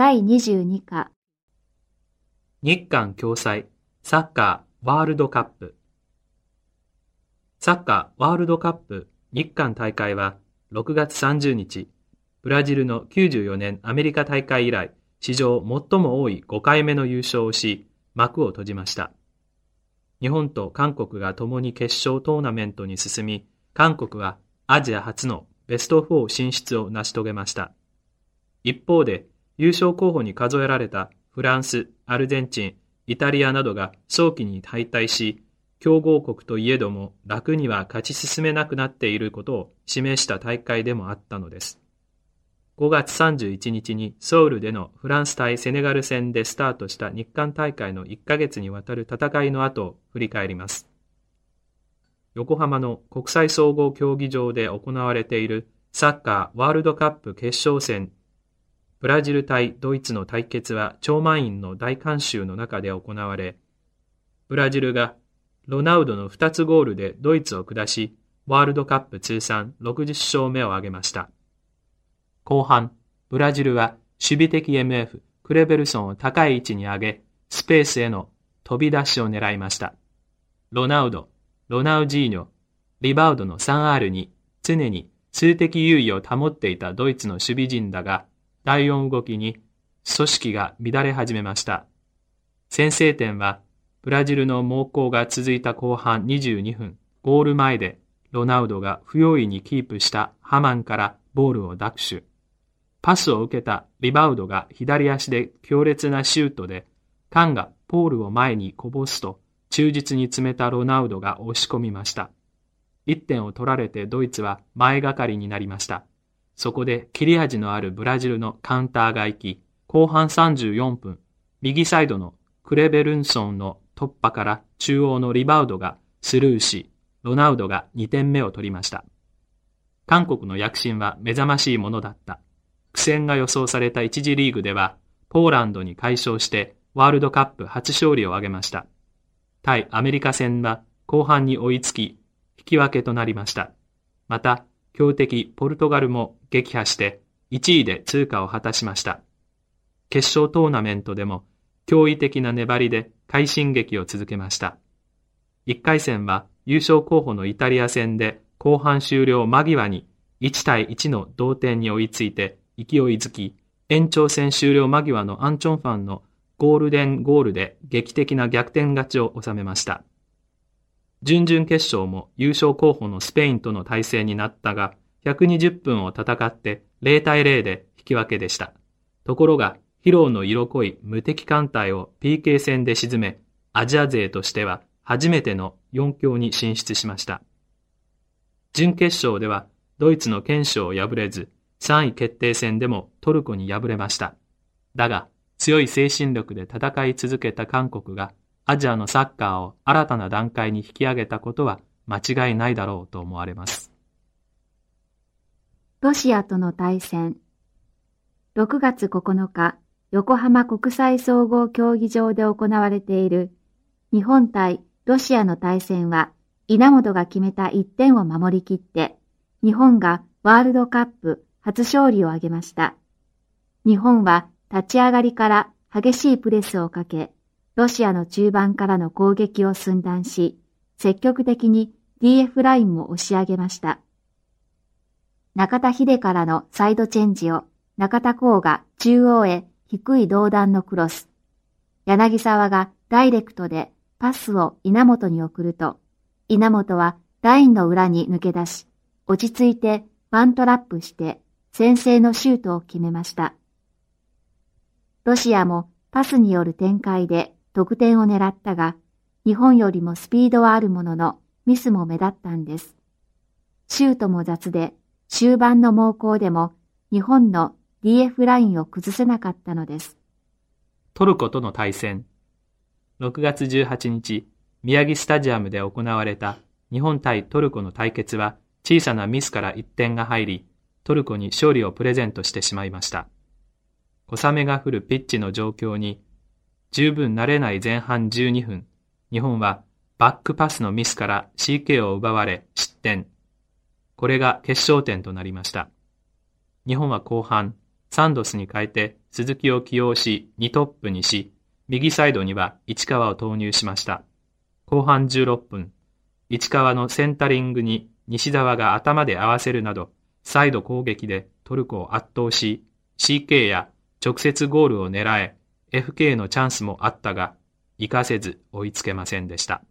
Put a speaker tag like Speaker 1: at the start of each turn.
Speaker 1: 第22課。
Speaker 2: 日韓共催サッカーワールドカップ。サッカーワールドカップ日韓大会は6月30日ブラジルの94年アメリカ大会以来史上最も多い5回目の優勝をし幕を閉じました。日本と韓国が共に決勝トーナメントに進み韓国はアジア初のベスト4進出を成し遂げました。一方で優勝候補に数えられたフランス、アルゼンチン、イタリアなどが早期に敗退し、強豪国といえども楽には勝ち進めなくなっていることを示した大会でもあったのです。5月31日にソウルでのフランス対セネガル戦でスタートした日韓大会の1ヶ月にわたる戦いの後を振り返ります。横浜の国際総合競技場で行われているサッカーワールドカップ決勝戦ブラジル対ドイツの対決は超満員の大観衆の中で行われ、ブラジルがロナウドの2つゴールでドイツを下し、ワールドカップ通算60勝目を挙げました。後半、ブラジルは守備的 MF クレベルソンを高い位置に上げ、スペースへの飛び出しを狙いました。ロナウド、ロナウジーニョ、リバウドの 3R に常に数的優位を保っていたドイツの守備陣だが、第4動きに組織が乱れ始めました。先制点はブラジルの猛攻が続いた後半22分、ゴール前でロナウドが不用意にキープしたハマンからボールを奪取。パスを受けたリバウドが左足で強烈なシュートで、カンがポールを前にこぼすと、忠実に詰めたロナウドが押し込みました。1点を取られてドイツは前がかりになりました。そこで切れ味のあるブラジルのカウンターが行き、後半34分、右サイドのクレベルンソンの突破から中央のリバウドがスルーし、ロナウドが2点目を取りました。韓国の躍進は目覚ましいものだった。苦戦が予想された一次リーグでは、ポーランドに快勝してワールドカップ初勝利を挙げました。対アメリカ戦は後半に追いつき、引き分けとなりました。また、強敵ポルトガルも撃破して1位で通過を果たしました。決勝トーナメントでも驚異的な粘りで快進撃を続けました。1回戦は優勝候補のイタリア戦で後半終了間際に1対1の同点に追いついて勢いづき、延長戦終了間際のアンチョンファンのゴールデンゴールで劇的な逆転勝ちを収めました。準々決勝も優勝候補のスペインとの対戦になったが、120分を戦って0対0で引き分けでした。ところが、ヒロの色濃い無敵艦隊を PK 戦で沈め、アジア勢としては初めての4強に進出しました。準決勝ではドイツの堅守を破れず、3位決定戦でもトルコに敗れました。だが、強い精神力で戦い続けた韓国がアジアのサッカーを新たな段階に引き上げたことは間違いないだろうと思われます。
Speaker 1: ロシアとの対戦6月9日、横浜国際総合競技場で行われている日本対ロシアの対戦は稲本が決めた1点を守りきって日本がワールドカップ初勝利を挙げました。日本は立ち上がりから激しいプレスをかけ、ロシアの中盤からの攻撃を寸断し、積極的に DF ラインも押し上げました。中田秀からのサイドチェンジを中田光が中央へ低い胴弾のクロス。柳沢がダイレクトでパスを稲本に送ると、稲本はラインの裏に抜け出し、落ち着いてバントラップして先制のシュートを決めました。ロシアもパスによる展開で得点を狙ったが、日本よりもスピードはあるものの、ミスも目立ったんです。シュートも雑で、終盤の猛攻でも、日本の DF ラインを崩せなかったのです。
Speaker 2: トルコとの対戦。6月18日、宮城スタジアムで行われた日本対トルコの対決は、小さなミスから1点が入り、トルコに勝利をプレゼントしてしまいました。小雨が降るピッチの状況に十分慣れない前半12分、日本はバックパスのミスから CK を奪われ失点。これが決勝点となりました。日本は後半、サンドスに変えて鈴木を起用し2トップにし、右サイドには市川を投入しました。後半16分、市川のセンタリングに西澤が頭で合わせるなど、サイド攻撃でトルコを圧倒し、CK や直接ゴールを狙え、FK のチャンスもあったが、活かせず追いつけませんでした。